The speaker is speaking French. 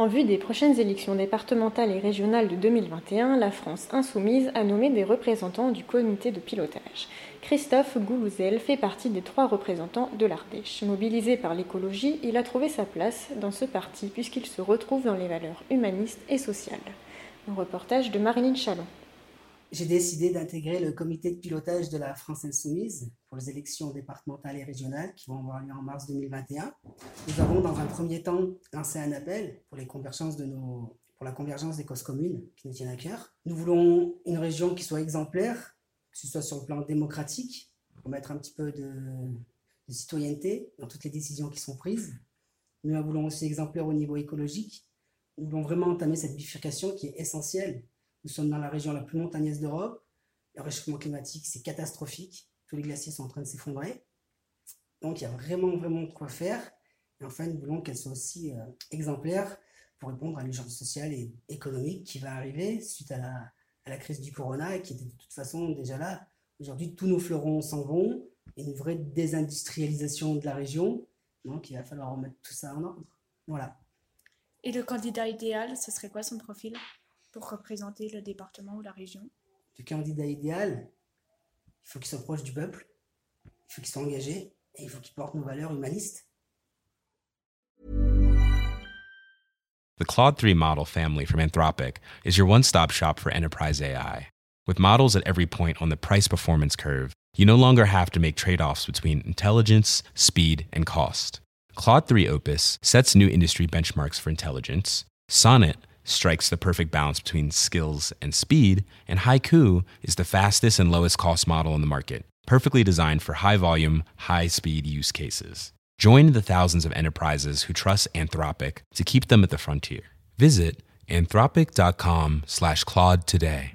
En vue des prochaines élections départementales et régionales de 2021, la France insoumise a nommé des représentants du comité de pilotage. Christophe Goulouzel fait partie des trois représentants de l'Ardèche. Mobilisé par l'écologie, il a trouvé sa place dans ce parti puisqu'il se retrouve dans les valeurs humanistes et sociales. Un reportage de Marilyn Chalon j'ai décidé d'intégrer le comité de pilotage de la France Insoumise pour les élections départementales et régionales qui vont avoir lieu en mars 2021. Nous avons dans un premier temps lancé un appel pour, la convergence des causes communes qui nous tiennent à cœur. Nous voulons une région qui soit exemplaire, que ce soit sur le plan démocratique, pour mettre un petit peu de, de citoyenneté dans toutes les décisions qui sont prises. Nous la voulons aussi exemplaire au niveau écologique. Nous voulons vraiment entamer cette bifurcation qui est essentielle nous sommes dans la région la plus montagneuse d'Europe. Le réchauffement climatique, c'est catastrophique. Tous les glaciers sont en train de s'effondrer. Donc, il y a vraiment, vraiment de quoi faire. Et enfin, nous voulons qu'elle soit aussi euh, exemplaire pour répondre à l'urgence sociale et économique qui va arriver suite à la, à la, crise du corona et qui était de toute façon déjà là. Aujourd'hui, tous nos fleurons s'en vont et une vraie désindustrialisation de la région. Donc, il va falloir remettre tout ça en ordre. Voilà. Et le candidat idéal, ce serait quoi son profil pour représenter le département ou la région? Le candidat idéal, il faut qu'il soit proche du peuple, il faut qu'il soit engagé et il faut qu'il porte nos valeurs humanistes. The Claude 3 model family from Anthropic is your one stop shop for enterprise AI. With models at every point on the price performance curve, you no longer have to make trade offs between intelligence, speed, and cost. Claude 3 Opus sets new industry benchmarks for intelligence. Sonnet strikes the perfect balance between skills and speed, and Haiku is the fastest and lowest cost model in the market, perfectly designed for high volume, high speed use cases. Join the thousands of enterprises who trust Anthropic to keep them at the frontier. Visit anthropic.com/claude today.